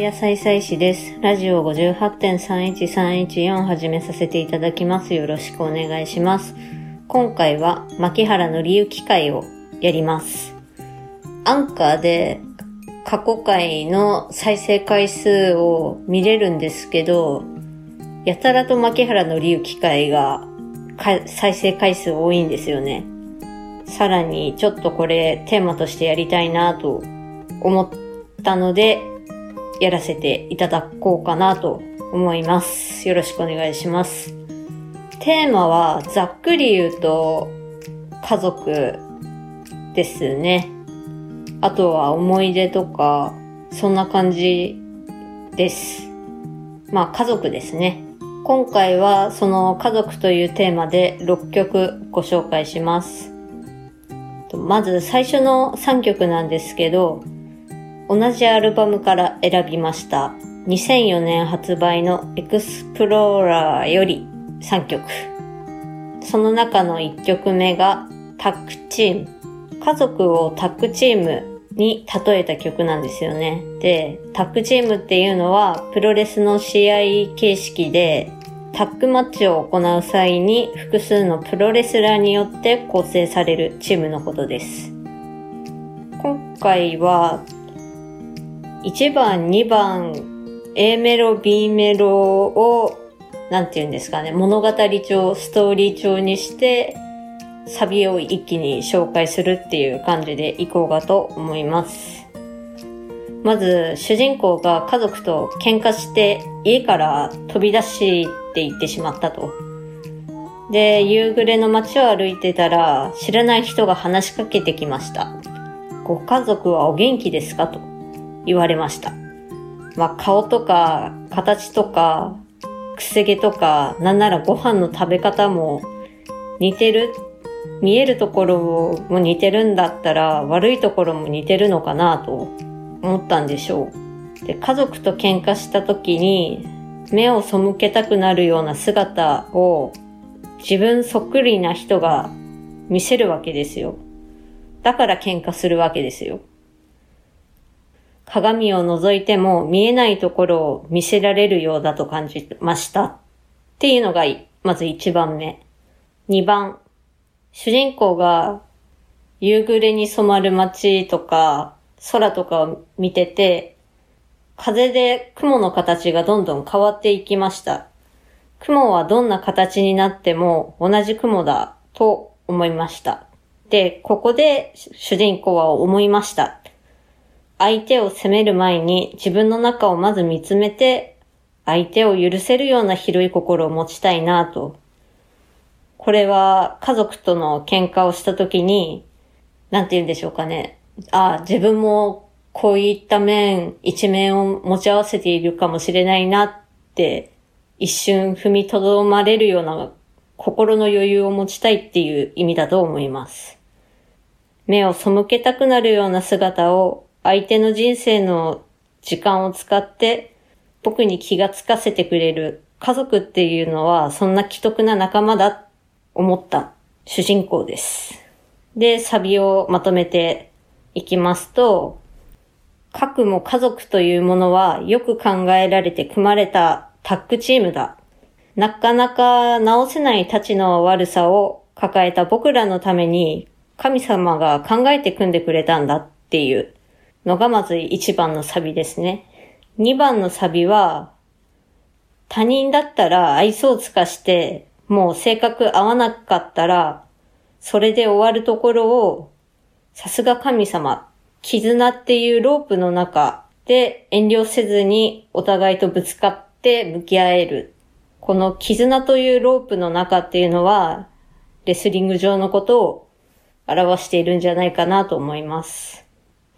野菜菜師です。ラジオ58.31314始めさせていただきます。よろしくお願いします。今回は牧原の理由機会をやります。アンカーで過去回の再生回数を見れるんですけど、やたらと牧原の理由機会が再生回数多いんですよね。さらにちょっとこれテーマとしてやりたいなと思ったので、やらせていただこうかなと思います。よろしくお願いします。テーマはざっくり言うと家族ですね。あとは思い出とか、そんな感じです。まあ家族ですね。今回はその家族というテーマで6曲ご紹介します。まず最初の3曲なんですけど、同じアルバムから選びました。2004年発売のエクスプローラーより3曲。その中の1曲目がタッグチーム。家族をタッグチームに例えた曲なんですよね。で、タッグチームっていうのはプロレスの試合形式でタッグマッチを行う際に複数のプロレスラーによって構成されるチームのことです。今回は1番、2番、A メロ、B メロを、なんて言うんですかね、物語調、ストーリー調にして、サビを一気に紹介するっていう感じでいこうかと思います。まず、主人公が家族と喧嘩して家から飛び出していってしまったと。で、夕暮れの街を歩いてたら、知らない人が話しかけてきました。ご家族はお元気ですか？と。言われました。まあ、顔とか、形とか、くせ毛とか、なんならご飯の食べ方も似てる見えるところも似てるんだったら、悪いところも似てるのかなと思ったんでしょう。で、家族と喧嘩した時に、目を背けたくなるような姿を自分そっくりな人が見せるわけですよ。だから喧嘩するわけですよ。鏡を覗いても見えないところを見せられるようだと感じました。っていうのが、まず1番目。2番。主人公が夕暮れに染まる街とか空とかを見てて、風で雲の形がどんどん変わっていきました。雲はどんな形になっても同じ雲だと思いました。で、ここで主人公は思いました。相手を責める前に自分の中をまず見つめて、相手を許せるような広い心を持ちたいなと。これは家族との喧嘩をした時に、なんて言うんでしょうかね。ああ、自分もこういった面、一面を持ち合わせているかもしれないなって、一瞬踏みとどまれるような心の余裕を持ちたいっていう意味だと思います。目を背けたくなるような姿を相手の人生の時間を使って僕に気がつかせてくれる家族っていうのはそんな既得な仲間だ思った主人公です。で、サビをまとめていきますと、核も家族というものはよく考えられて組まれたタッグチームだ。なかなか直せない立ちの悪さを抱えた僕らのために神様が考えて組んでくれたんだっていうのがまず1番のサビですね。2番のサビは、他人だったら愛想をつかして、もう性格合わなかったら、それで終わるところを、さすが神様、絆っていうロープの中で遠慮せずにお互いとぶつかって向き合える。この絆というロープの中っていうのは、レスリング上のことを表しているんじゃないかなと思います。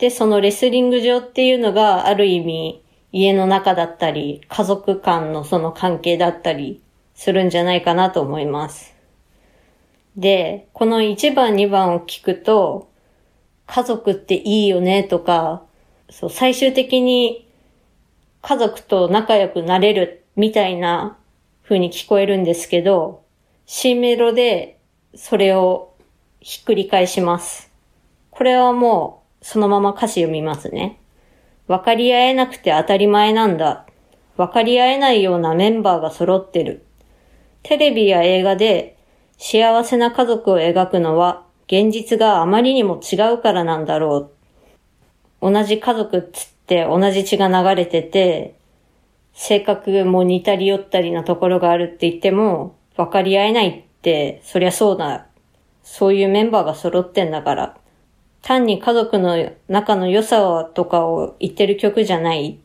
で、そのレスリング場っていうのがある意味家の中だったり、家族間のその関係だったりするんじゃないかなと思います。で、この1番2番を聞くと、家族っていいよねとか、そう、最終的に家族と仲良くなれるみたいな風に聞こえるんですけど、C メロでそれをひっくり返します。これはもうそのまま歌詞読みますね。分かり合えなくて当たり前なんだ。分かり合えないようなメンバーが揃ってる。テレビや映画で幸せな家族を描くのは現実があまりにも違うからなんだろう。同じ家族っつって同じ血が流れてて、性格も似たり寄ったりなところがあるって言っても分かり合えないって、そりゃそうだ。そういうメンバーが揃ってんだから。単に家族の仲の良さとかを言ってる曲じゃない。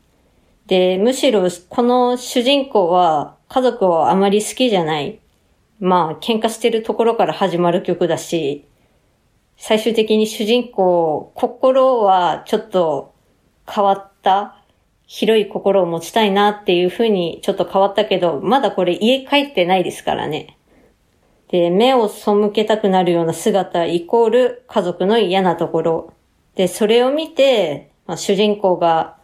で、むしろこの主人公は家族をあまり好きじゃない。まあ、喧嘩してるところから始まる曲だし、最終的に主人公、心はちょっと変わった、広い心を持ちたいなっていう風にちょっと変わったけど、まだこれ家帰ってないですからね。で、目を背けたくなるような姿イコール家族の嫌なところ。で、それを見て、まあ、主人公が、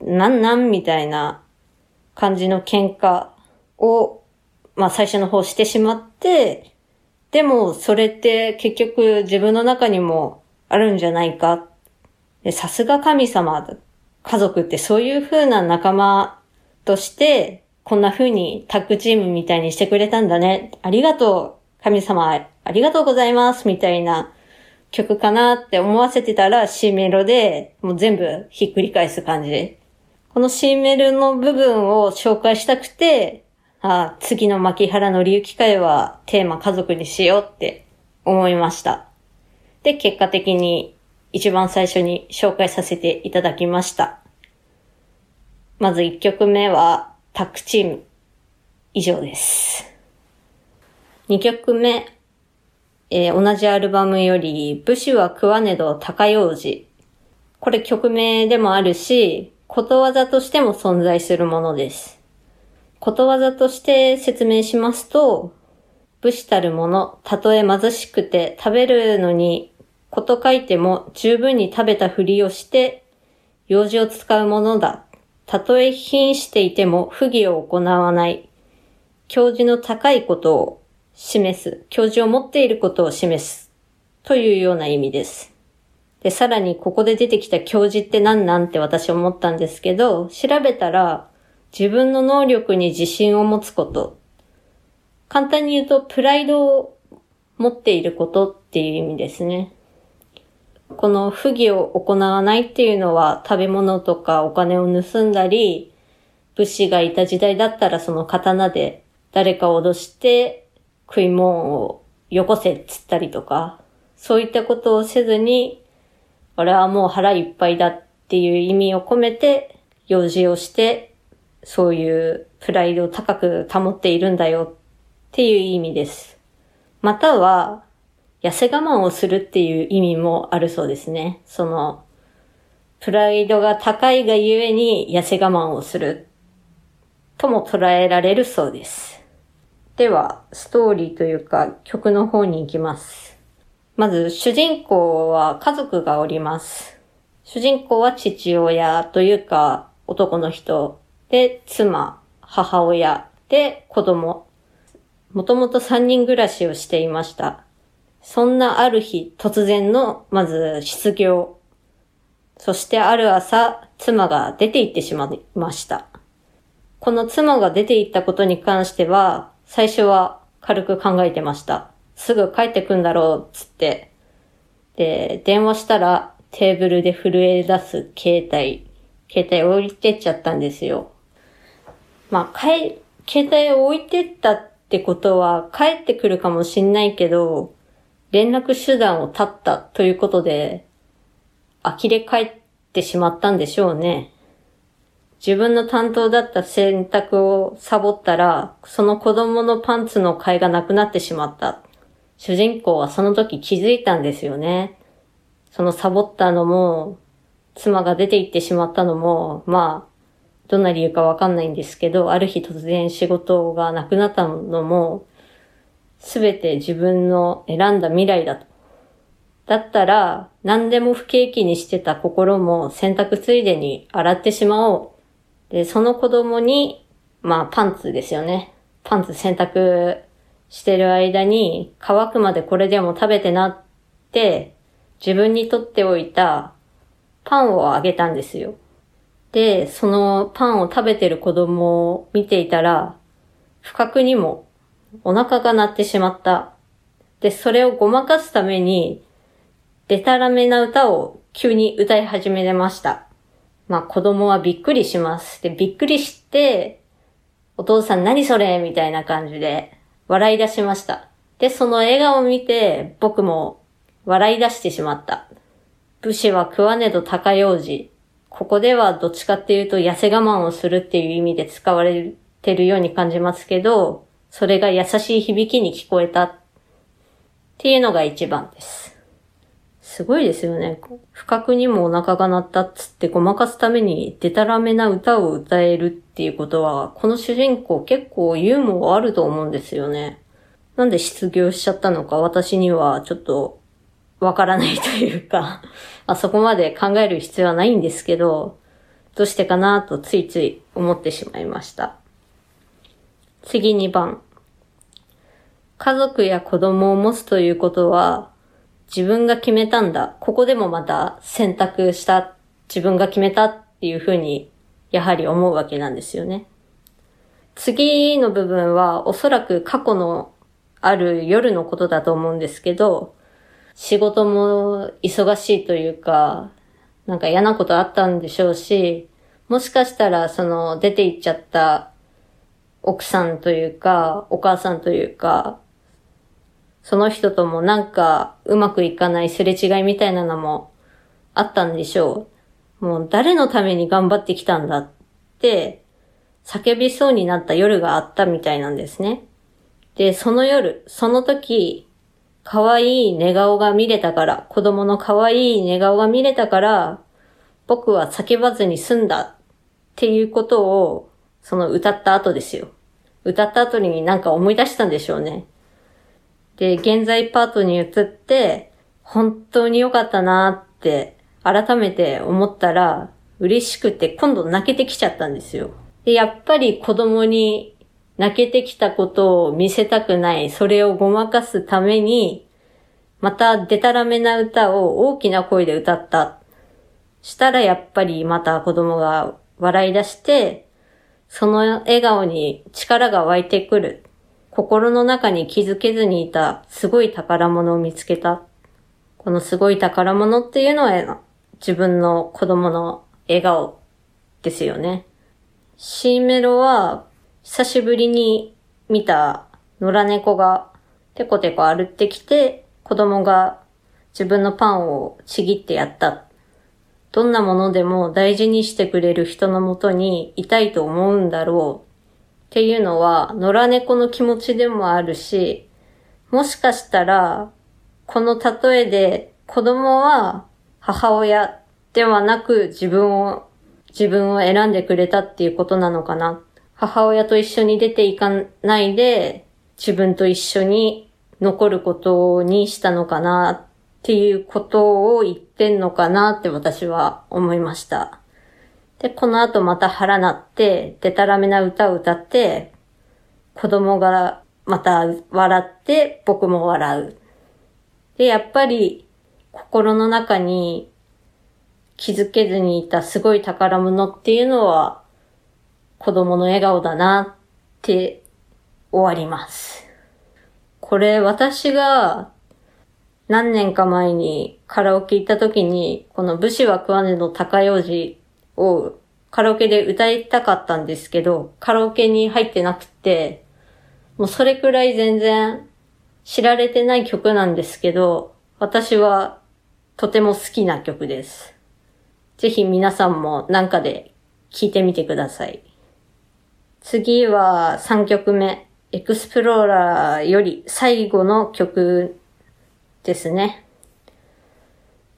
なんなんみたいな感じの喧嘩を、まあ最初の方してしまって、でもそれって結局自分の中にもあるんじゃないか。さすが神様、家族ってそういう風な仲間としてこんな風にタッグチームみたいにしてくれたんだね。ありがとう。神様、ありがとうございます。みたいな曲かなって思わせてたら C メロでもう全部ひっくり返す感じ。この C メロの部分を紹介したくて、あ次の牧原の理由機会はテーマ家族にしようって思いました。で、結果的に一番最初に紹介させていただきました。まず1曲目は、タッグチーム。以上です。2曲目、えー、同じアルバムより、武士は食わねど高用事。これ曲名でもあるし、ことわざとしても存在するものです。ことわざとして説明しますと、武士たるもの、たとえ貧しくて食べるのにこと書いても十分に食べたふりをして、用事を使うものだ。たとえ瀕していても不義を行わない。教授の高いことを示す。教授を持っていることを示す。というような意味です。で、さらにここで出てきた教授って何なんて私思ったんですけど、調べたら自分の能力に自信を持つこと。簡単に言うとプライドを持っていることっていう意味ですね。この不義を行わないっていうのは食べ物とかお金を盗んだり、武士がいた時代だったらその刀で誰かを脅して食い物をよこせっつったりとか、そういったことをせずに、俺はもう腹いっぱいだっていう意味を込めて、用事をして、そういうプライドを高く保っているんだよっていう意味です。または、痩せ我慢をするっていう意味もあるそうですね。その、プライドが高いがゆえに痩せ我慢をするとも捉えられるそうです。では、ストーリーというか曲の方に行きます。まず、主人公は家族がおります。主人公は父親というか男の人で、妻、母親で子供。もともと3人暮らしをしていました。そんなある日突然の、まず失業。そしてある朝、妻が出て行ってしまいました。この妻が出て行ったことに関しては、最初は軽く考えてました。すぐ帰ってくんだろう、つって。で、電話したらテーブルで震え出す携帯。携帯置いてっちゃったんですよ。まあ、帰、携帯を置いてったってことは帰ってくるかもしんないけど、連絡手段を絶ったということで、呆れ返ってしまったんでしょうね。自分の担当だった選択をサボったら、その子供のパンツの買いがなくなってしまった。主人公はその時気づいたんですよね。そのサボったのも、妻が出て行ってしまったのも、まあ、どんな理由かわかんないんですけど、ある日突然仕事がなくなったのも、すべて自分の選んだ未来だと。だったら、何でも不景気にしてた心も洗濯ついでに洗ってしまおう。で、その子供に、まあパンツですよね。パンツ洗濯してる間に乾くまでこれでも食べてなって、自分にとっておいたパンをあげたんですよ。で、そのパンを食べてる子供を見ていたら、不覚にもお腹が鳴ってしまった。で、それをごまかすために、デタラメな歌を急に歌い始めました。まあ子供はびっくりします。で、びっくりして、お父さん何それ？みたいな感じで笑い出しました。で、その笑顔を見て僕も笑い出してしまった。武士は食わねど高用事。ここではどっちかっていうと痩せ我慢をするっていう意味で使われてるように感じますけど、それが優しい響きに聞こえたっていうのが一番です。すごいですよね。不覚にもお腹が鳴ったっつってごまかすためにデタラメな歌を歌えるっていうことは、この主人公結構ユーモアあると思うんですよね。なんで失業しちゃったのか私にはちょっとわからないというかあそこまで考える必要はないんですけど、どうしてかなとついつい思ってしまいました。次2番。家族や子供を持つということは、自分が決めたんだ。ここでもまた選択した、自分が決めたっていうふうに、やはり思うわけなんですよね。次の部分はおそらく過去のある夜のことだと思うんですけど、仕事も忙しいというか、なんか嫌なことあったんでしょうし、もしかしたらその出て行っちゃった奥さんというか、お母さんというか、その人ともなんかうまくいかないすれ違いみたいなのもあったんでしょう。もう誰のために頑張ってきたんだって叫びそうになった夜があったみたいなんですね。で、その夜、その時、可愛い寝顔が見れたから、子供の可愛い寝顔が見れたから、僕は叫ばずに済んだっていうことを、その歌った後ですよ。歌った後になんか思い出したんでしょうね。で、現在パートに移って、本当に良かったなって改めて思ったら、嬉しくて今度泣けてきちゃったんですよ。で、やっぱり子供に泣けてきたことを見せたくない、それをごまかすために、またデタラメな歌を大きな声で歌った。したらやっぱりまた子供が笑い出して、その笑顔に力が湧いてくる。心の中に気づけずにいたすごい宝物を見つけた。このすごい宝物っていうのは自分の子供の笑顔ですよね。C メロは久しぶりに見た野良猫がテコテコ歩ってきて、子供が自分のパンをちぎってやった。どんなものでも大事にしてくれる人のもとにいたいと思うんだろうっていうのは野良猫の気持ちでもあるし、もしかしたら、この例えで子供は母親ではなく自分を、自分を選んでくれたっていうことなのかな。母親と一緒に出ていかないで、自分と一緒に残ることにしたのかなっていうことを言ってんのかなって私は思いました。で、この後また腹鳴って、デタラメな歌を歌って、子供がまた笑って、僕も笑う。で、やっぱり心の中に気づけずにいたすごい宝物っていうのは子供の笑顔だなって終わります。これ私が何年か前にカラオケ行った時に、この武士は食わねの高用事をカラオケで歌いたかったんですけど、カラオケに入ってなくて、もうそれくらい全然知られてない曲なんですけど、私はとても好きな曲です。ぜひ皆さんもなんかで聴いてみてください。次は3曲目。エクスプローラーより最後の曲ですね。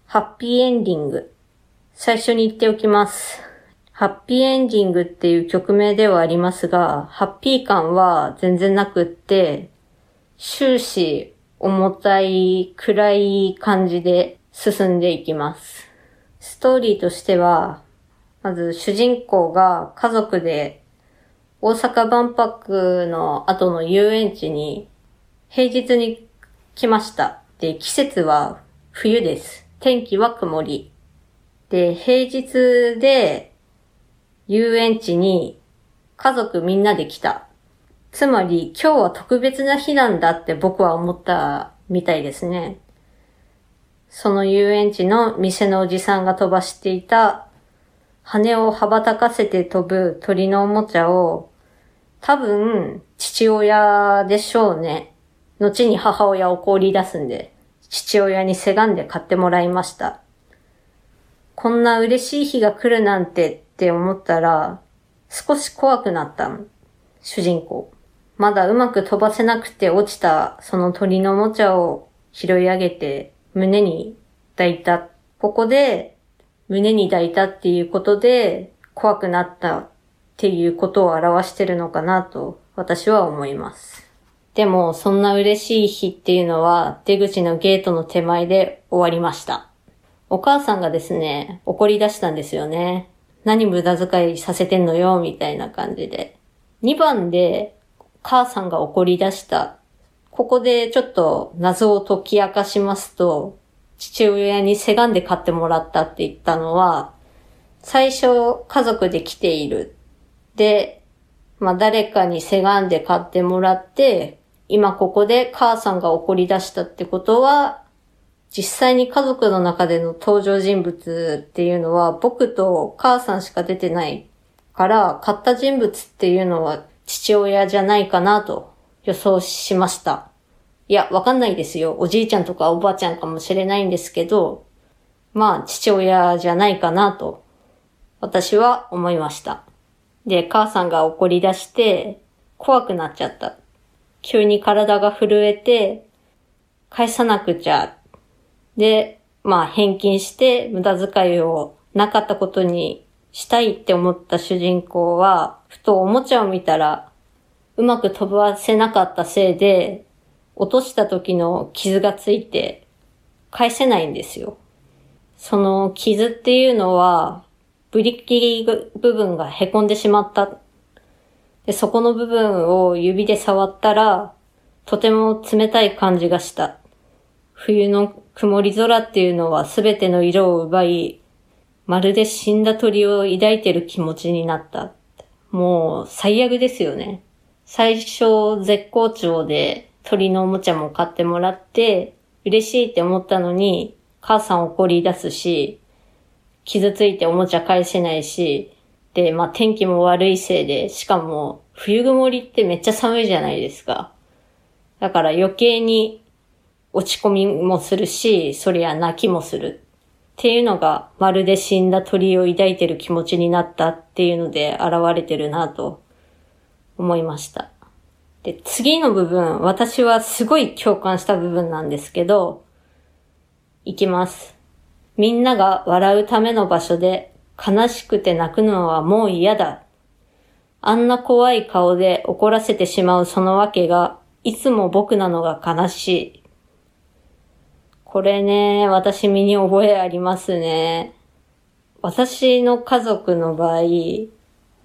ハッピーエンディング。最初に言っておきます。ハッピーエンディングっていう曲名ではありますが、ハッピー感は全然なくって、終始重たい暗い感じで進んでいきます。ストーリーとしては、まず主人公が家族で大阪万博の後の遊園地に平日に来ました。で、季節は冬です。天気は曇り。で、平日で遊園地に家族みんなで来た。つまり今日は特別な日なんだって僕は思ったみたいですね。その遊園地の店のおじさんが飛ばしていた羽を羽ばたかせて飛ぶ鳥のおもちゃを多分父親でしょうね。後に母親を怒り出すんで、父親にせがんで買ってもらいました。こんな嬉しい日が来るなんてって思ったら、少し怖くなったの主人公。まだうまく飛ばせなくて落ちたその鳥のおもちゃを拾い上げて胸に抱いた。ここで胸に抱いたっていうことで怖くなったっていうことを表してるのかなと私は思います。でもそんな嬉しい日っていうのは出口のゲートの手前で終わりました。お母さんがですね、怒り出したんですよね。何無駄遣いさせてんのよ、みたいな感じで。2番で母さんが怒り出した。ここでちょっと謎を解き明かしますと、父親にせがんで買ってもらったって言ったのは、最初家族で来ている。で、まあ誰かにせがんで買ってもらって、今ここで母さんが怒り出したってことは、実際に家族の中での登場人物っていうのは僕と母さんしか出てないから、買った人物っていうのは父親じゃないかなと予想しました。いや、わかんないですよ。おじいちゃんとかおばあちゃんかもしれないんですけど、まあ、父親じゃないかなと、私は思いました。で、母さんが怒り出して、怖くなっちゃった。急に体が震えて、返さなくちゃ。で、まあ、返金して無駄遣いをなかったことにしたいって思った主人公は、ふとおもちゃを見たら、うまく飛ばせなかったせいで、落とした時の傷がついて、返せないんですよ。その傷っていうのは、ブリッキリ部分が凹んでしまった。で、そこの部分を指で触ったら、とても冷たい感じがした。冬の曇り空っていうのは全ての色を奪い、まるで死んだ鳥を抱いてる気持ちになった。もう最悪ですよね。最初絶好調で鳥のおもちゃも買ってもらって嬉しいって思ったのに母さん怒り出すし、傷ついておもちゃ返せないし、で、まあ天気も悪いせいで、しかも冬曇りってめっちゃ寒いじゃないですか。だから余計に落ち込みもするし、そりゃ泣きもする。っていうのが、まるで死んだ鳥を抱いてる気持ちになったっていうので現れてるなと思いました。で、次の部分、私はすごい共感した部分なんですけど、いきます。みんなが笑うための場所で悲しくて泣くのはもう嫌だ。あんな怖い顔で怒らせてしまうそのわけが、いつも僕なのが悲しい。これね、私身に覚えありますね。私の家族の場合、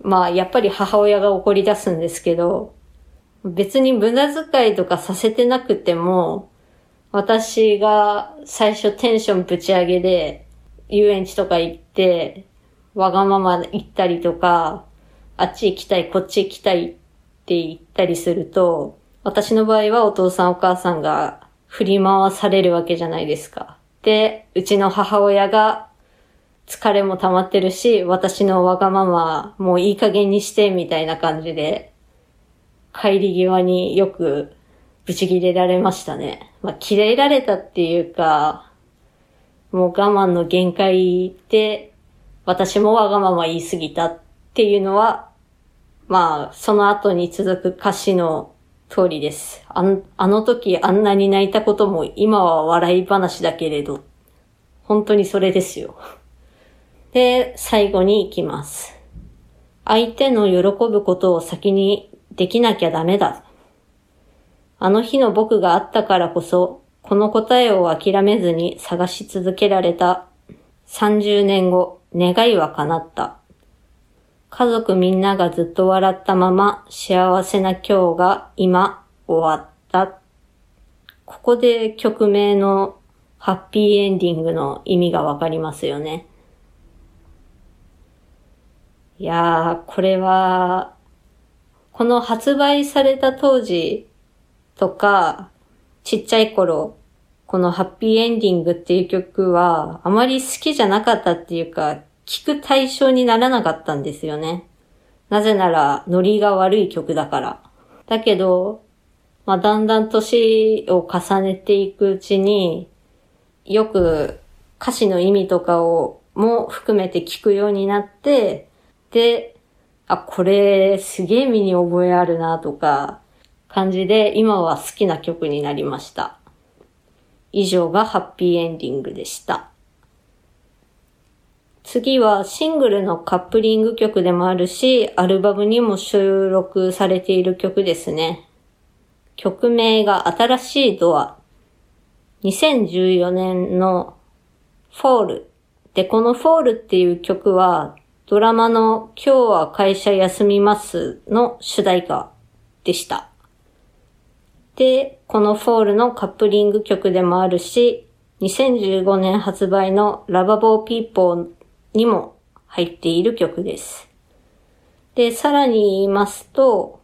まあやっぱり母親が怒り出すんですけど、別に無駄遣いとかさせてなくても、私が最初テンションぶち上げで、遊園地とか行って、わがまま行ったりとか、あっち行きたい、こっち行きたいって言ったりすると、私の場合はお父さんお母さんが振り回されるわけじゃないですか。で、うちの母親が疲れも溜まってるし、私のわがままもういい加減にしてみたいな感じで帰り際によくブチ切れられましたね。まあ、切れられたっていうか、もう我慢の限界で、私もわがまま言い過ぎたっていうのは、まあ、その後に続く歌詞の通りです。ああの時あんなに泣いたことも今は笑い話だけれど、本当にそれですよ。で、最後に行きます。相手の喜ぶことを先にできなきゃダメだ。あの日の僕があったからこそ、この答えを諦めずに探し続けられた。30年後、願いは叶った。家族みんながずっと笑ったまま幸せな今日が今終わった。ここで曲名のハッピーエンディングの意味がわかりますよね。いやー、これは、この発売された当時とか、ちっちゃい頃、このハッピーエンディングっていう曲は、あまり好きじゃなかったっていうか、聴く対象にならなかったんですよね。なぜなら、ノリが悪い曲だから。だけど、まあ、だんだん年を重ねていくうちに、よく歌詞の意味とかをも含めて聞くようになって、で、あ、これすげえ身に覚えあるなとか、感じで今は好きな曲になりました。以上がハッピーエンディングでした。次はシングルのカップリング曲でもあるし、アルバムにも収録されている曲ですね。曲名が新しいドア。2014年の Fall。で、この Fall っていう曲はドラマの今日は会社休みますの主題歌でした。で、この Fall のカップリング曲でもあるし、2015年発売の Lovable People にも入っている曲です。で、さらに言いますと、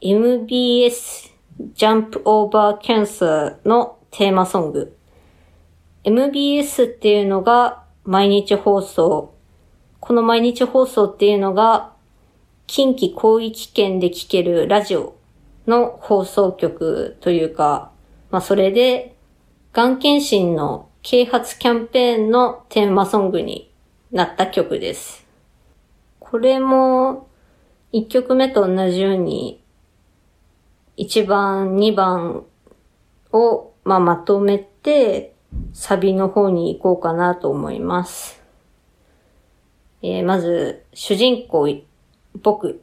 MBS Jump Over Cancer のテーマソング。MBS っていうのが毎日放送。この毎日放送っていうのが近畿広域圏で聴けるラジオの放送局というか、まあそれで、がん検診の啓発キャンペーンのテーマソングになった曲です。これも、1曲目と同じように、1番、2番を、まあ、まとめて、サビの方に行こうかなと思います。えー、まず、主人公、僕っ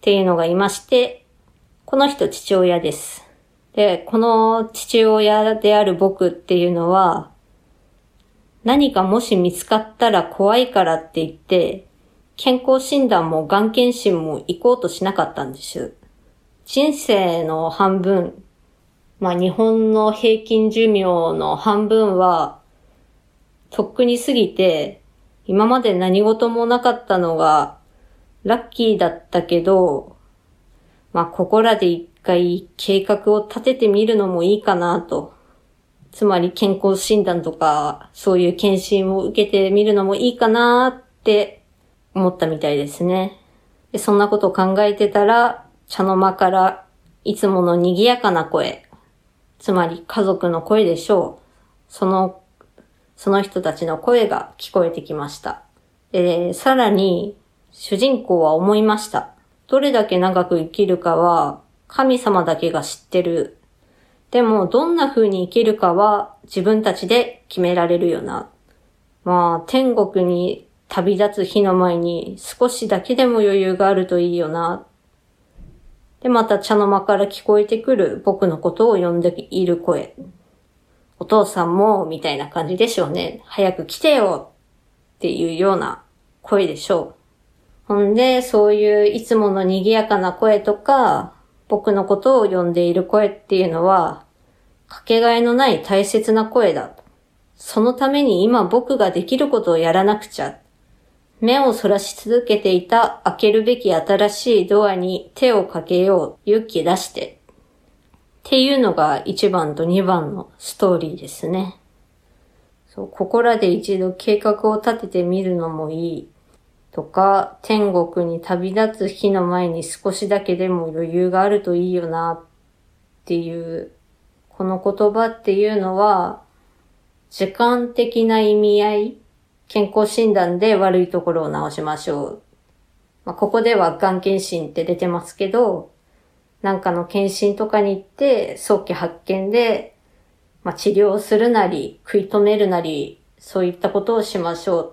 ていうのがいまして、この人父親です。で、この父親である僕っていうのは、何かもし見つかったら怖いからって言って、健康診断もがん検診も行こうとしなかったんです。人生の半分、まあ日本の平均寿命の半分は、とっくに過ぎて、今まで何事もなかったのが、ラッキーだったけど、まあここらで一回計画を立ててみるのもいいかなと。つまり健康診断とか、そういう検診を受けてみるのもいいかなって思ったみたいですね。でそんなことを考えてたら、茶の間からいつもの賑やかな声、つまり家族の声でしょう。その、その人たちの声が聞こえてきました。で、さらに、主人公は思いました。どれだけ長く生きるかは、神様だけが知ってるでも、どんな風に生きるかは自分たちで決められるよな。まあ、天国に旅立つ日の前に少しだけでも余裕があるといいよな。で、また茶の間から聞こえてくる僕のことを呼んでいる声。お父さんも、みたいな感じでしょうね。早く来てよっていうような声でしょう。ほんで、そういういつもの賑やかな声とか、僕のことを呼んでいる声っていうのは、かけがえのない大切な声だ。そのために今僕ができることをやらなくちゃ。目をそらし続けていた開けるべき新しいドアに手をかけよう。勇気出して。っていうのが1番と2番のストーリーですね。そう、ここらで一度計画を立ててみるのもいい。とか、天国に旅立つ日の前に少しだけでも余裕があるといいよなっていう、この言葉っていうのは、時間的な意味合い、健康診断で悪いところを直しましょう。まあ、ここではがん検診って出てますけど、なんかの検診とかに行って、早期発見で、まあ、治療するなり、食い止めるなり、そういったことをしましょう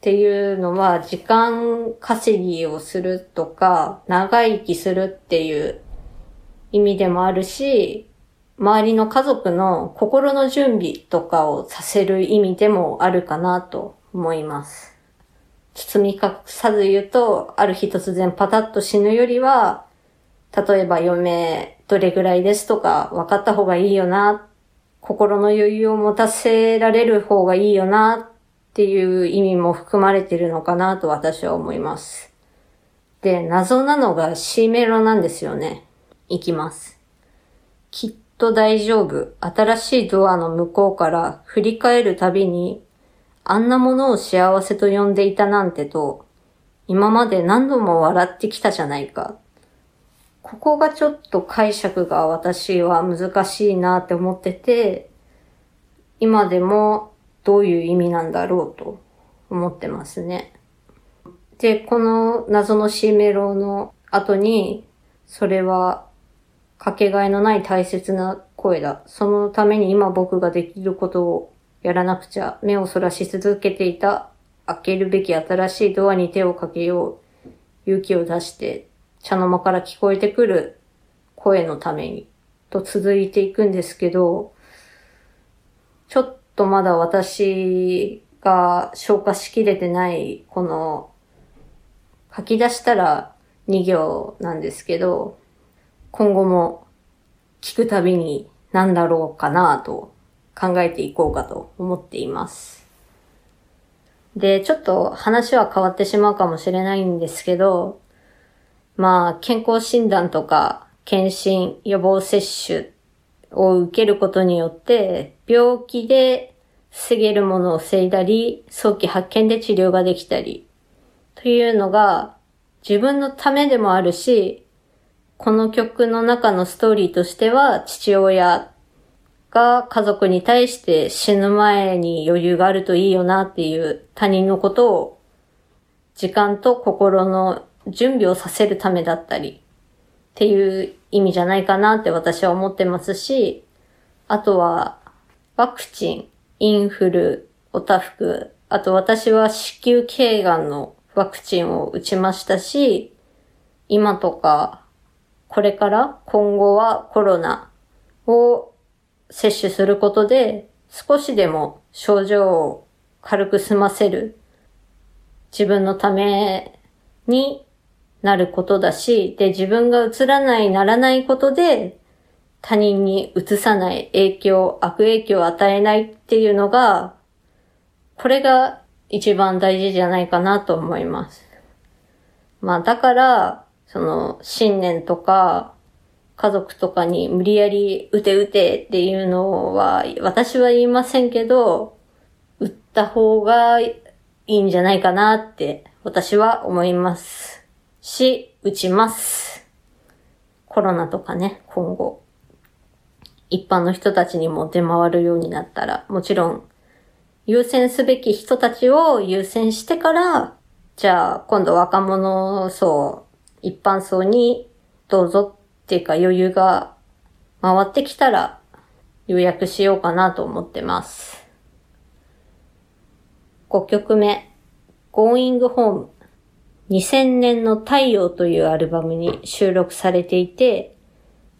っていうのは、時間稼ぎをするとか、長生きするっていう意味でもあるし、周りの家族の心の準備とかをさせる意味でもあるかなと思います。包み隠さず言うと、ある日突然パタッと死ぬよりは、例えば余命どれぐらいですとか分かった方がいいよな、心の余裕を持たせられる方がいいよなっていう意味も含まれてるのかなと私は思います。で、謎なのが C メロなんですよね。いきます。きっと大丈夫。新しいドアの向こうから振り返るたびに、あんなものを幸せと呼んでいたなんてと、今まで何度も笑ってきたじゃないか。ここがちょっと解釈が私は難しいなって思ってて、今でもどういう意味なんだろうと思ってますね。で、この謎の C メロの後に、それはかけがえのない大切な声だ。そのために今僕ができることをやらなくちゃ。目をそらし続けていた開けるべき新しいドアに手をかけよう。勇気を出して茶の間から聞こえてくる声のために。と続いていくんですけど、ちょっとまだ私が消化しきれてないこの書き出したら2行なんですけど、今後も聞くたびに何だろうかなと考えていこうかと思っています。で、ちょっと話は変わってしまうかもしれないんですけど、まあ、健康診断とか検診、予防接種を受けることによって、病気で防げるものを防いだり、早期発見で治療ができたり、というのが自分のためでもあるし、この曲の中のストーリーとしては、父親が家族に対して死ぬ前に余裕があるといいよなっていう他人のことを時間と心の準備をさせるためだったりっていう意味じゃないかなって私は思ってますし、あとはワクチン、インフル、おたふく、あと私は子宮頸がんのワクチンを打ちましたし、今とかこれから今後はコロナを接種することで少しでも症状を軽く済ませる自分のためになることだし、で、自分が映らない、ならないことで他人に移さない影響、悪影響を与えないっていうのが、これが一番大事じゃないかなと思います。まあだから、その、信念とか、家族とかに無理やり打て打てっていうのは、私は言いませんけど、打った方がいいんじゃないかなって私は思います。し、打ちます。コロナとかね、今後。一般の人たちにも出回るようになったら、もちろん、優先すべき人たちを優先してから、じゃあ、今度若者層一般層にどうぞっていうか余裕が回ってきたら予約しようかなと思ってます。5曲目、Going Home。2000年の太陽というアルバムに収録されていて、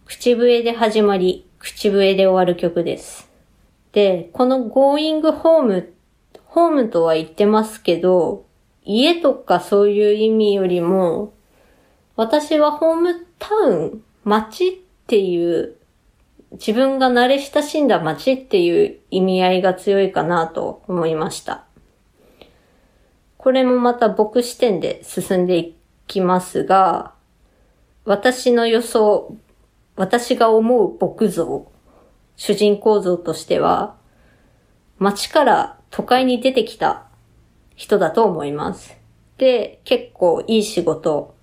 口笛で始まり、口笛で終わる曲です。で、この Going Home、ホームとは言ってますけど、家とかそういう意味よりも、私はホームタウン、街っていう、自分が慣れ親しんだ街っていう意味合いが強いかなと思いました。これもまた僕視点で進んでいきますが、私の予想、私が思う僕像、主人公像としては、街から都会に出てきた人だと思います。で、結構いい仕事、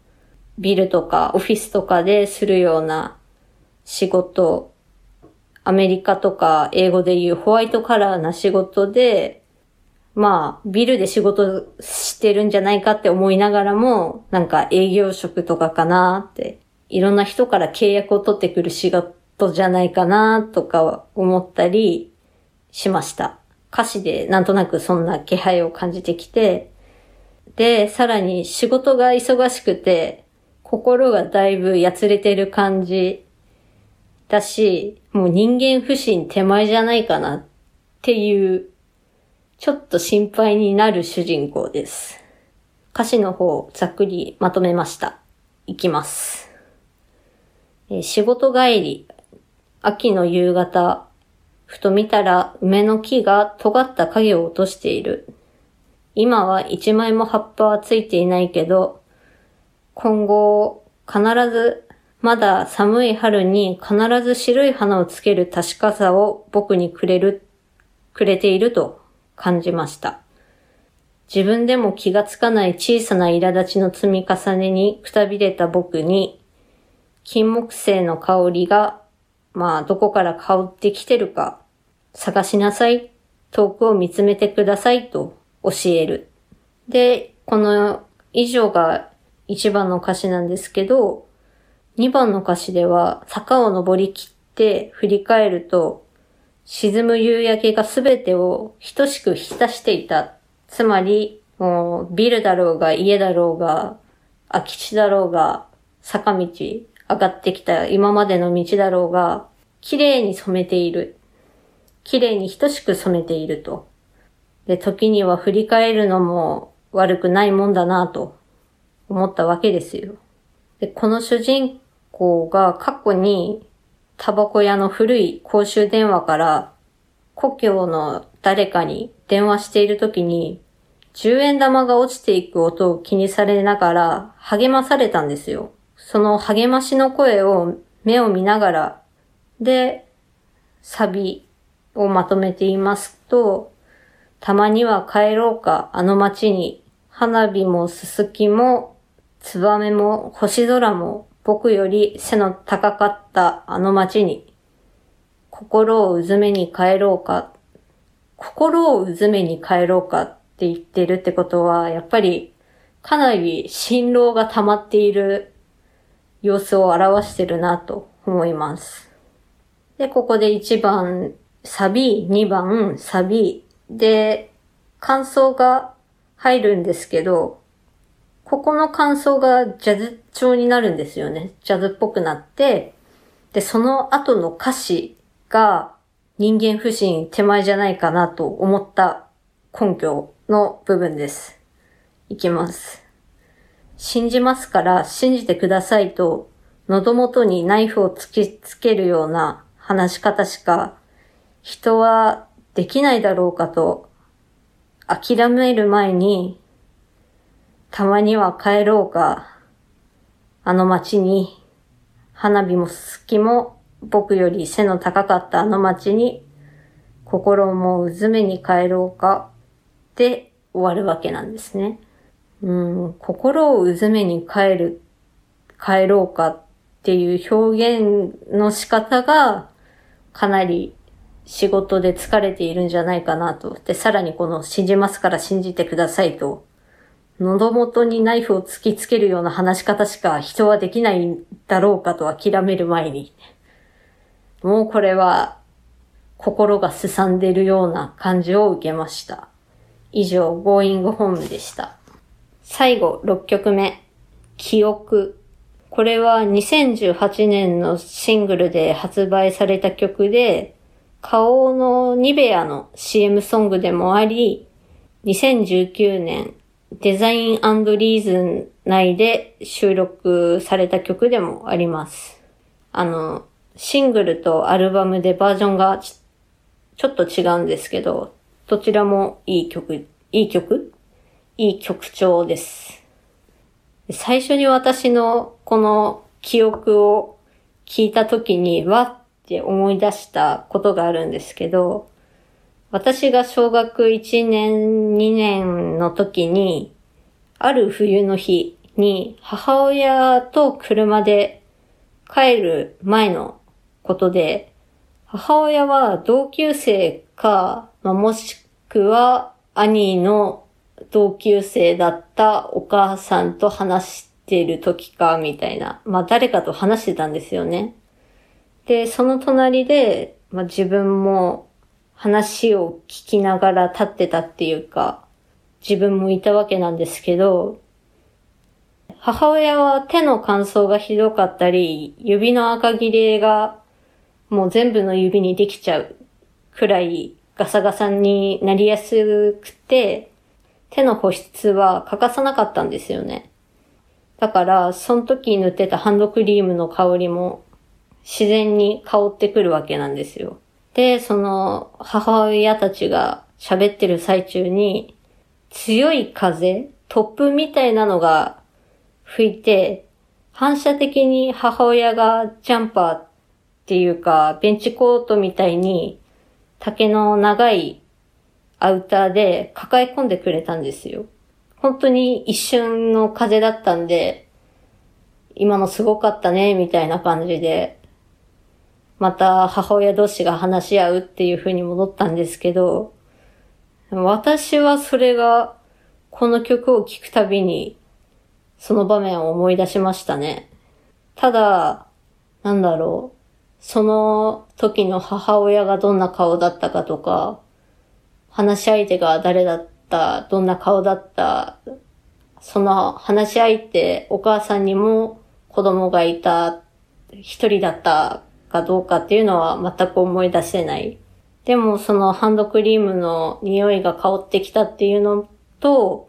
ビルとかオフィスとかでするような仕事、アメリカとか英語で言うホワイトカラーな仕事で、まあ、ビルで仕事してるんじゃないかって思いながらも、なんか営業職とかかなって、いろんな人から契約を取ってくる仕事じゃないかなとか思ったりしました。歌詞でなんとなくそんな気配を感じてきて、で、さらに仕事が忙しくて、心がだいぶやつれてる感じだし、もう人間不信手前じゃないかなっていう、ちょっと心配になる主人公です。歌詞の方、ざっくりまとめました。いきます。え仕事帰り、秋の夕方、ふと見たら梅の木が尖った影を落としている。今は一枚も葉っぱはついていないけど、今後必ずまだ寒い春に必ず白い花をつける確かさを僕にくれる、くれていると感じました。自分でも気がつかない小さな苛立ちの積み重ねにくたびれた僕に、金木犀の香りが、まあ、どこから香ってきてるか、探しなさい。遠くを見つめてくださいと教える。で、この以上が一番の歌詞なんですけど、二番の歌詞では坂を登り切って振り返ると、沈む夕焼けがすべてを等しく浸していた。つまり、もうビルだろうが家だろうが、空き地だろうが、坂道、上がってきた今までの道だろうが、綺麗に染めている。綺麗に等しく染めていると。で、時には振り返るのも悪くないもんだなと思ったわけですよ。で、この主人公が過去にタバコ屋の古い公衆電話から故郷の誰かに電話している時に10円玉が落ちていく音を気にされながら励まされたんですよ。その励ましの声を目を見ながらでサビをまとめていますとたまには帰ろうかあの街に花火もすすきもツバメも星空も僕より背の高かったあの街に、心をうずめに帰ろうか、心をうずめに帰ろうかって言ってるってことは、やっぱりかなり辛労が溜まっている様子を表してるなと思います。で、ここで1番サビ、2番サビで感想が入るんですけど、ここの感想がジャズ調になるんですよね。ジャズっぽくなって、で、その後の歌詞が人間不信手前じゃないかなと思った根拠の部分です。いきます。信じますから信じてくださいと喉元にナイフを突きつけるような話し方しか人はできないだろうかと諦める前にたまには帰ろうか。あの街に、花火もすきも僕より背の高かったあの街に、心もうずめに帰ろうか。で終わるわけなんですね。うん、心をうずめに帰る、帰ろうかっていう表現の仕方が、かなり仕事で疲れているんじゃないかなと。で、さらにこの信じますから信じてくださいと喉元にナイフを突きつけるような話し方しか人はできないんだろうかと諦める前に。もうこれは心がすさんでるような感じを受けました。以上、Going Home でした。最後、6曲目。記憶。これは2018年のシングルで発売された曲で、顔のニベアの CM ソングでもあり、2019年デザインリーズン内で収録された曲でもあります。あの、シングルとアルバムでバージョンがちょっと違うんですけど、どちらもいい曲、いい曲いい曲調です。最初に私のこの記憶を聞いた時にわって思い出したことがあるんですけど、私が小学1年、2年の時に、ある冬の日に母親と車で帰る前のことで、母親は同級生か、ま、もしくは兄の同級生だったお母さんと話してる時か、みたいな。まあ誰かと話してたんですよね。で、その隣で、まあ自分も話を聞きながら立ってたっていうか、自分もいたわけなんですけど、母親は手の乾燥がひどかったり、指の赤切れがもう全部の指にできちゃうくらいガサガサになりやすくて、手の保湿は欠かさなかったんですよね。だから、その時塗ってたハンドクリームの香りも自然に香ってくるわけなんですよ。で、その母親たちが喋ってる最中に、強い風、突風みたいなのが吹いて、反射的に母親がジャンパーっていうか、ベンチコートみたいに竹の長いアウターで抱え込んでくれたんですよ。本当に一瞬の風だったんで、今のすごかったね、みたいな感じで、また母親同士が話し合うっていう風に戻ったんですけど、私はそれが、この曲を聴くたびに、その場面を思い出しましたね。ただ、なんだろう。その時の母親がどんな顔だったかとか、話し相手が誰だった、どんな顔だった、その話し相手、お母さんにも子供がいた、一人だったかどうかっていうのは全く思い出せない。でもそのハンドクリームの匂いが香ってきたっていうのと、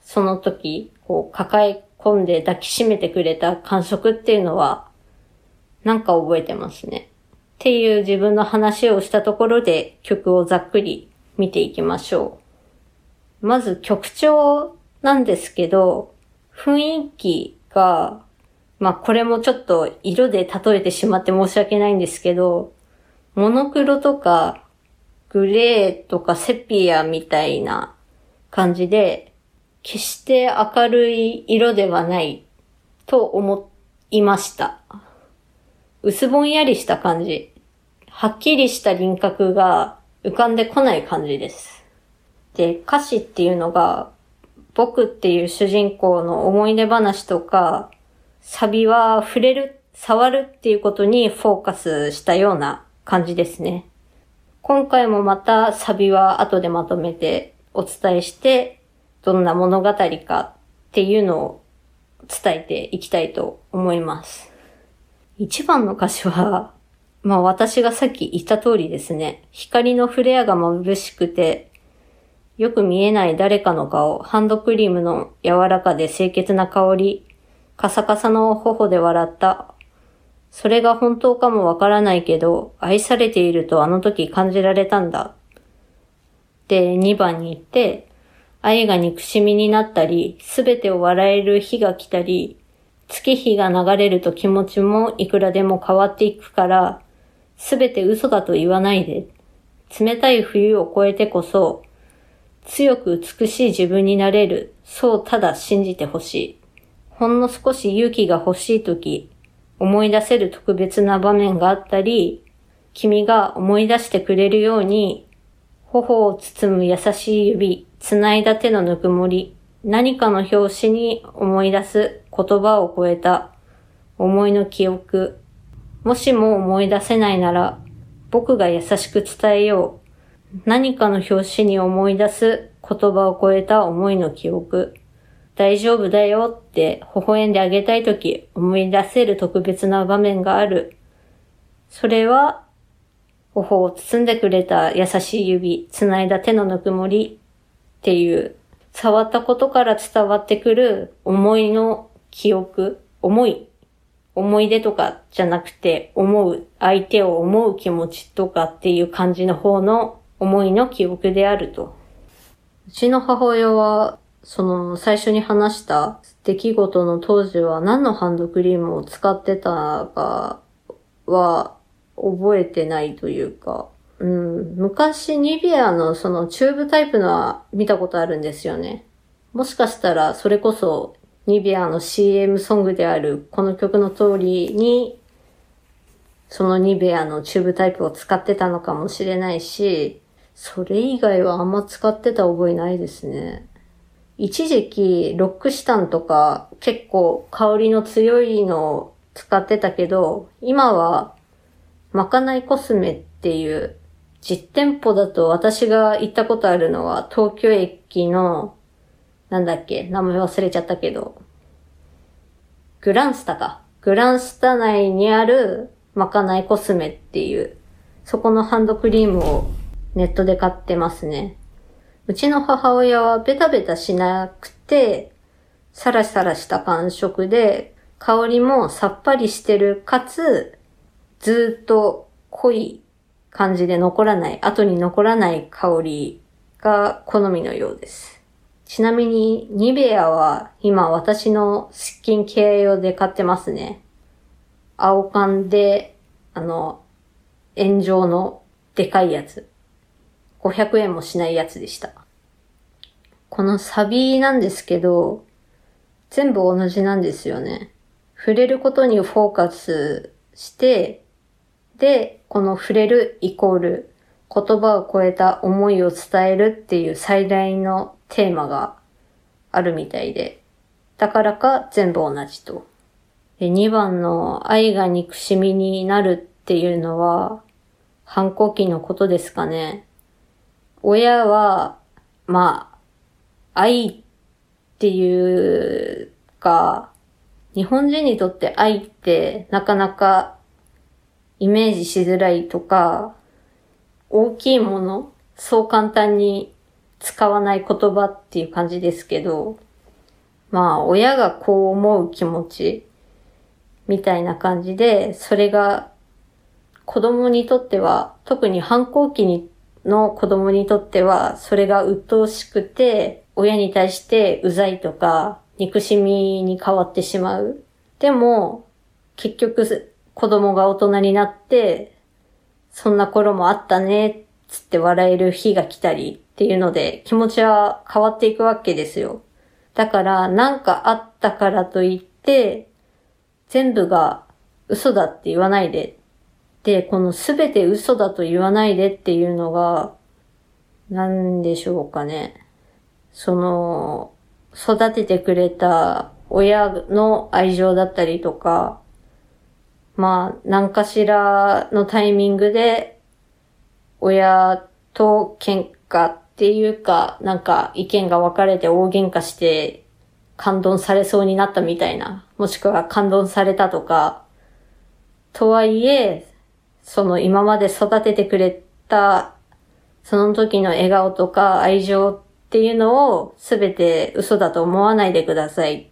その時、こう抱え込んで抱きしめてくれた感触っていうのは、なんか覚えてますね。っていう自分の話をしたところで曲をざっくり見ていきましょう。まず曲調なんですけど、雰囲気が、まあこれもちょっと色で例えてしまって申し訳ないんですけど、モノクロとかグレーとかセピアみたいな感じで、決して明るい色ではないと思いました。薄ぼんやりした感じ。はっきりした輪郭が浮かんでこない感じです。で、歌詞っていうのが、僕っていう主人公の思い出話とか、サビは触れる、触るっていうことにフォーカスしたような感じですね。今回もまたサビは後でまとめてお伝えして、どんな物語かっていうのを伝えていきたいと思います。一番の歌詞は、まあ私がさっき言った通りですね。光のフレアが眩しくて、よく見えない誰かの顔、ハンドクリームの柔らかで清潔な香り、カサカサの頬で笑った。それが本当かもわからないけど、愛されているとあの時感じられたんだ。で、2番に行って、愛が憎しみになったり、すべてを笑える日が来たり、月日が流れると気持ちもいくらでも変わっていくから、すべて嘘だと言わないで。冷たい冬を越えてこそ、強く美しい自分になれる。そうただ信じてほしい。ほんの少し勇気が欲しいとき、思い出せる特別な場面があったり、君が思い出してくれるように、頬を包む優しい指、繋いだ手のぬくもり、何かの表紙に思い出す言葉を超えた思いの記憶。もしも思い出せないなら、僕が優しく伝えよう。何かの表紙に思い出す言葉を超えた思いの記憶。大丈夫だよって微笑んであげたいとき思い出せる特別な場面がある。それは、頬を包んでくれた優しい指、繋いだ手のぬくもりっていう、触ったことから伝わってくる思いの記憶、思い思い出とかじゃなくて、思う、相手を思う気持ちとかっていう感じの方の思いの記憶であると。うちの母親は、その最初に話した出来事の当時は何のハンドクリームを使ってたかは覚えてないというか、うん、昔ニビアのそのチューブタイプのは見たことあるんですよね。もしかしたらそれこそニビアの CM ソングであるこの曲の通りに、そのニベアのチューブタイプを使ってたのかもしれないし、それ以外はあんま使ってた覚えないですね。一時期、ロックシタンとか結構香りの強いのを使ってたけど、今はまかないコスメっていう実店舗だと私が行ったことあるのは東京駅のなんだっけ？名前忘れちゃったけど。グランスタか。グランスタ内にあるまかないコスメっていう、そこのハンドクリームをネットで買ってますね。うちの母親はベタベタしなくて、サラサラした感触で、香りもさっぱりしてる、かつ、ずっと濃い感じで残らない、後に残らない香りが好みのようです。ちなみに、ニベアは今私のスキンケア用で買ってますね。青缶で、あの、炎上のでかいやつ。500円もしないやつでした。このサビなんですけど、全部同じなんですよね。触れることにフォーカスして、で、この触れるイコール言葉を超えた思いを伝えるっていう最大のテーマがあるみたいで、だからか全部同じと。で2番の愛が憎しみになるっていうのは反抗期のことですかね。親は、まあ、愛っていうか、日本人にとって愛ってなかなかイメージしづらいとか、大きいもの、そう簡単に使わない言葉っていう感じですけど、まあ、親がこう思う気持ち、みたいな感じで、それが子供にとっては、特に反抗期にの子供にとっては、それが鬱陶しくて、親に対してうざいとか、憎しみに変わってしまう。でも、結局、子供が大人になって、そんな頃もあったね、つって笑える日が来たりっていうので、気持ちは変わっていくわけですよ。だから、なんかあったからといって、全部が嘘だって言わないで。で、このすべて嘘だと言わないでっていうのが、なんでしょうかね。その、育ててくれた親の愛情だったりとか、まあ、何かしらのタイミングで、親と喧嘩っていうか、なんか意見が分かれて大喧嘩して感動されそうになったみたいな、もしくは感動されたとか、とはいえ、その今まで育ててくれた、その時の笑顔とか愛情っていうのをすべて嘘だと思わないでください。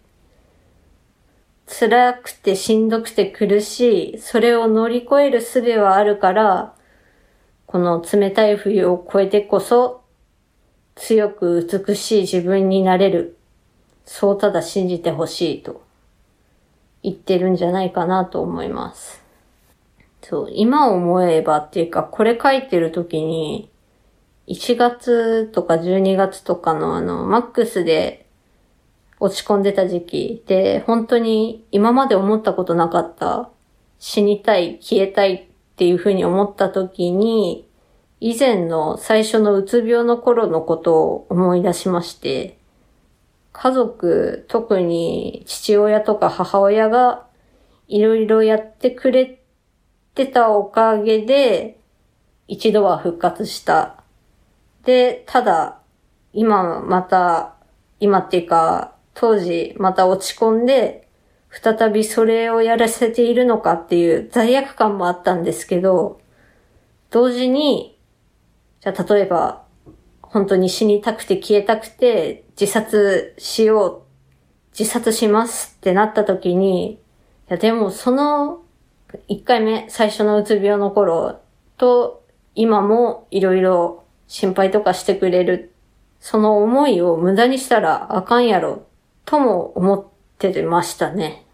辛くてしんどくて苦しい、それを乗り越える術はあるから、この冷たい冬を越えてこそ、強く美しい自分になれるそうただ信じてほしいと言ってるんじゃないかなと思います。そう、今思えばっていうか、これ書いてる時に、1月とか12月とかのあの、マックスで落ち込んでた時期で、本当に今まで思ったことなかった、死にたい、消えたいっていうふうに思った時に、以前の最初のうつ病の頃のことを思い出しまして、家族、特に父親とか母親がいろいろやってくれてたおかげで、一度は復活した。で、ただ、今また、今っていうか、当時また落ち込んで、再びそれをやらせているのかっていう罪悪感もあったんですけど、同時に、じゃあ例えば、本当に死にたくて消えたくて自殺しよう、自殺しますってなった時に、いやでもその1回目、最初のうつ病の頃と今もいろいろ心配とかしてくれる、その思いを無駄にしたらあかんやろ、とも思ってましたね。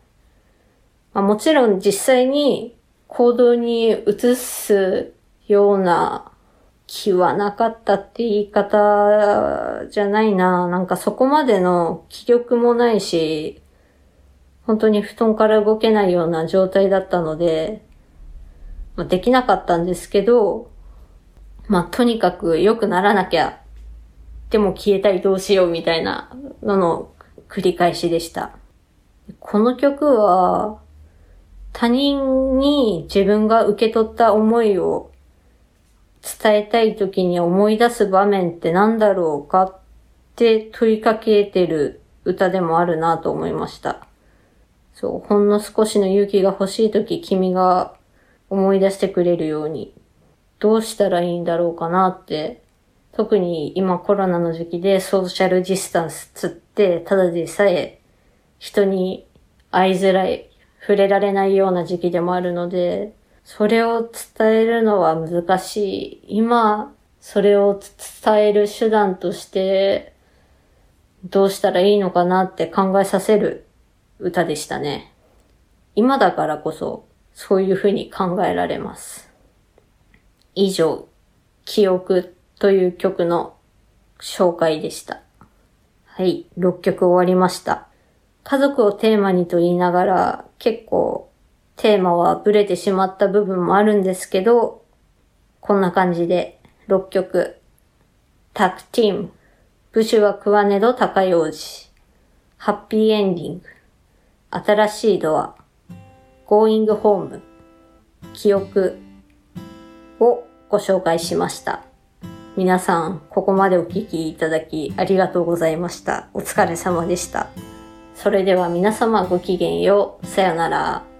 まあ、もちろん実際に行動に移すような気はなかったって言い方じゃないな。なんかそこまでの気力もないし、本当に布団から動けないような状態だったので、まあ、できなかったんですけど、まあ、とにかく良くならなきゃ、でも消えたりどうしようみたいなのの繰り返しでした。この曲は、他人に自分が受け取った思いを伝えたい時に思い出す場面って何だろうかって問いかけてる歌でもあるなと思いました。そう、ほんの少しの勇気が欲しい時君が思い出してくれるように、どうしたらいいんだろうかなって、特に今コロナの時期でソーシャルディスタンスつって、ただでさえ人に会いづらい、触れられないような時期でもあるので、それを伝えるのは難しい。今、それを伝える手段として、どうしたらいいのかなって考えさせる歌でしたね。今だからこそ、そういうふうに考えられます。以上、記憶という曲の紹介でした。はい、6曲終わりました。家族をテーマにと言いながら、結構テーマはブレてしまった部分もあるんですけど、こんな感じで6曲。タクティーム。ブシュはクワネド高用紙。ハッピーエンディング。新しいドア。ゴーイングホーム。記憶をご紹介しました。皆さん、ここまでお聞きいただきありがとうございました。お疲れ様でした。それでは皆様ごきげんよう。さよなら。